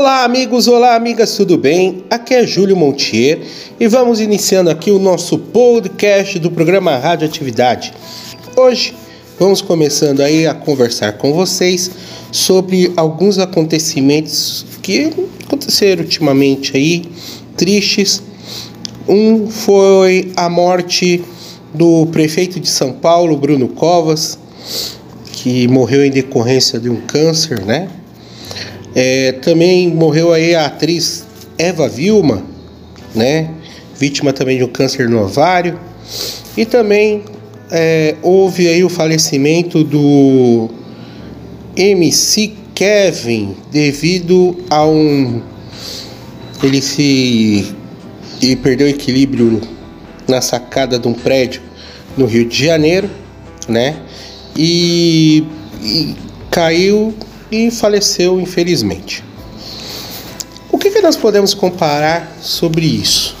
Olá, amigos, olá, amigas, tudo bem? Aqui é Júlio Montier e vamos iniciando aqui o nosso podcast do programa Radioatividade. Hoje vamos começando aí a conversar com vocês sobre alguns acontecimentos que aconteceram ultimamente aí, tristes. Um foi a morte do prefeito de São Paulo, Bruno Covas, que morreu em decorrência de um câncer, né? É, também morreu aí a atriz Eva Vilma, né? Vítima também de um câncer no ovário. E também é, houve aí o falecimento do MC Kevin devido a um ele se ele perdeu o equilíbrio na sacada de um prédio no Rio de Janeiro, né? E, e caiu e faleceu infelizmente. O que, que nós podemos comparar sobre isso?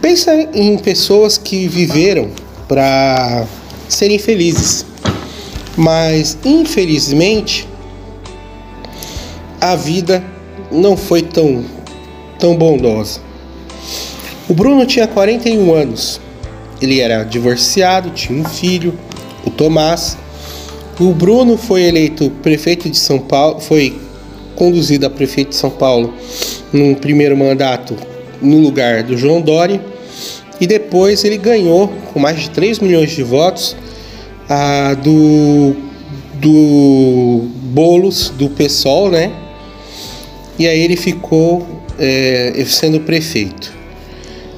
Pensa em pessoas que viveram para serem felizes, mas infelizmente a vida não foi tão, tão bondosa. O Bruno tinha 41 anos, ele era divorciado, tinha um filho, o Tomás, o Bruno foi eleito prefeito de São Paulo, foi conduzido a prefeito de São Paulo num primeiro mandato no lugar do João Dori e depois ele ganhou com mais de 3 milhões de votos a do do Bolos do PSOL, né? E aí ele ficou é, sendo prefeito.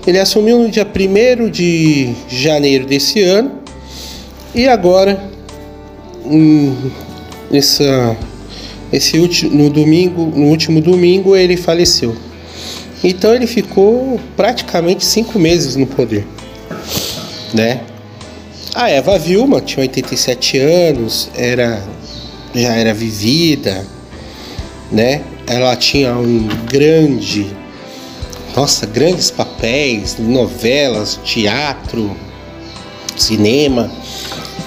Ele assumiu no dia 1 de janeiro desse ano e agora essa, esse último, no domingo, no último domingo ele faleceu. Então ele ficou praticamente cinco meses no poder, né? A Eva Vilma tinha 87 anos, era já era vivida, né? Ela tinha um grande, nossa, grandes papéis, novelas, teatro, cinema.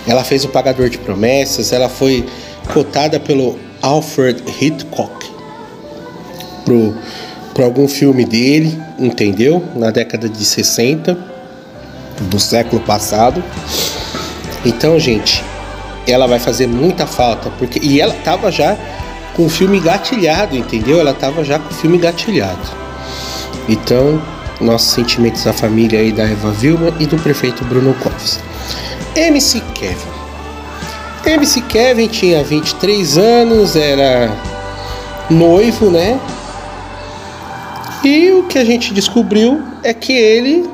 Ela fez O Pagador de Promessas, ela foi cotada pelo Alfred Hitchcock para algum filme dele, entendeu? Na década de 60 do século passado. Então, gente, ela vai fazer muita falta, porque e ela tava já com o filme gatilhado, entendeu? Ela tava já com o filme gatilhado. Então, nossos sentimentos à família aí da Eva Vilma e do prefeito Bruno Covas. MC Kevin. MC Kevin tinha 23 anos, era noivo, né? E o que a gente descobriu é que ele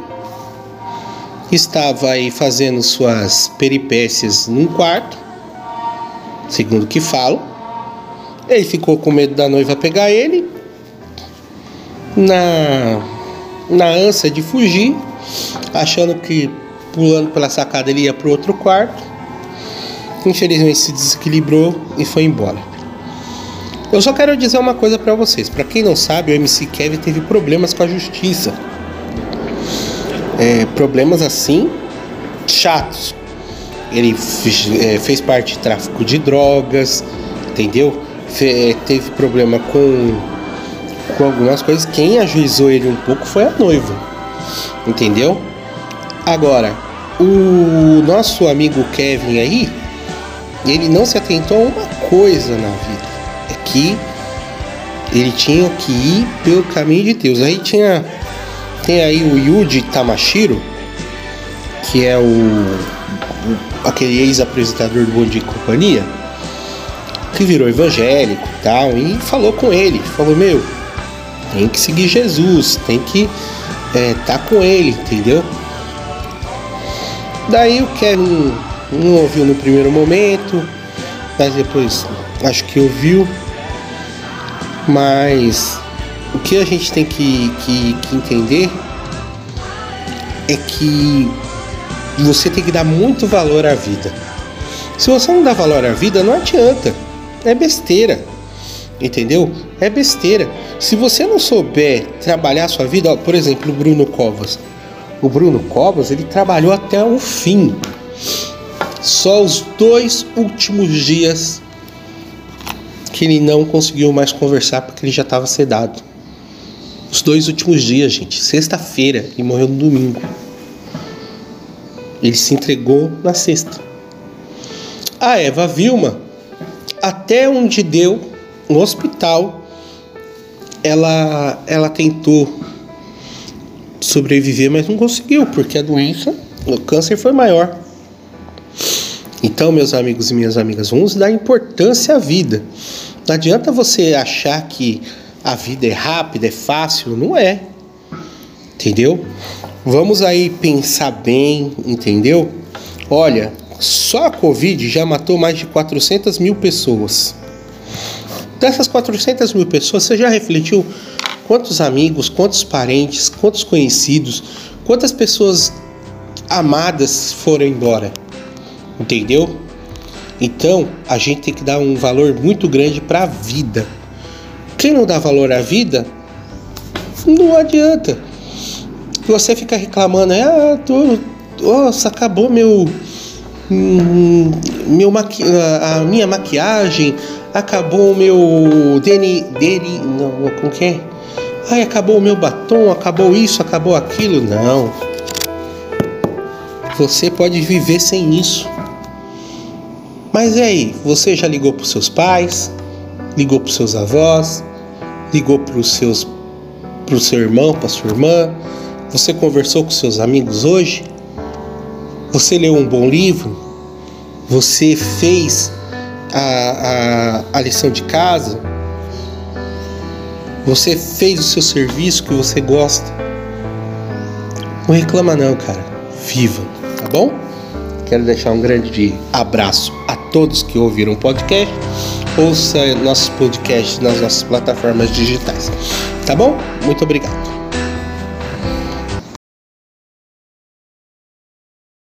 estava aí fazendo suas peripécias num quarto, segundo o que falo. Ele ficou com medo da noiva pegar ele. Na na ânsia de fugir, achando que pulando pela sacada, ele ia para outro quarto. Infelizmente se desequilibrou e foi embora. Eu só quero dizer uma coisa para vocês. Para quem não sabe, o MC Kevin teve problemas com a justiça. É, problemas assim chatos. Ele é, fez parte de tráfico de drogas, entendeu? Fe, é, teve problema com, com algumas coisas. Quem ajuizou ele um pouco foi a noiva, entendeu? Agora, o nosso amigo Kevin aí, ele não se atentou a uma coisa na vida, é que ele tinha que ir pelo caminho de Deus. Aí tinha tem aí o Yuji Tamashiro, que é o, o aquele ex-apresentador do Bom Dia e Companhia, que virou evangélico tal, e falou com ele, falou, meu, tem que seguir Jesus, tem que é, tá com ele, entendeu? Daí o Kevin não ouviu no primeiro momento, mas depois acho que ouviu. Mas o que a gente tem que, que, que entender é que você tem que dar muito valor à vida. Se você não dá valor à vida, não adianta. É besteira. Entendeu? É besteira. Se você não souber trabalhar a sua vida, ó, por exemplo, o Bruno Covas o Bruno Covas ele trabalhou até o fim. Só os dois últimos dias que ele não conseguiu mais conversar porque ele já estava sedado. Os dois últimos dias, gente, sexta-feira, e morreu no domingo. Ele se entregou na sexta. A Eva Vilma, até onde deu no hospital, ela, ela tentou sobreviver, mas não conseguiu, porque a doença, o câncer foi maior. Então, meus amigos e minhas amigas, vamos dar importância à vida. Não adianta você achar que a vida é rápida, é fácil, não é. Entendeu? Vamos aí pensar bem, entendeu? Olha, só a Covid já matou mais de 400 mil pessoas. Dessas 400 mil pessoas, você já refletiu quantos amigos, quantos parentes, quantos conhecidos, quantas pessoas amadas foram embora? Entendeu? Então, a gente tem que dar um valor muito grande para a vida. Quem não dá valor à vida, não adianta. Você fica reclamando, ah, tô, nossa, acabou meu hum, meu maqui a minha maquiagem, acabou o meu deni, não, como que é? Ai, acabou o meu batom, acabou isso, acabou aquilo. Não. Você pode viver sem isso. Mas e aí, você já ligou para seus pais? Ligou para seus avós? Ligou para os seus para o seu irmão, para sua irmã? Você conversou com seus amigos hoje? Você leu um bom livro? Você fez a, a, a lição de casa? Você fez o seu serviço que você gosta? Não reclama não, cara. Viva, tá bom? Quero deixar um grande abraço a todos que ouviram o podcast. Ouça nossos podcasts nas nossas plataformas digitais. Tá bom? Muito obrigado.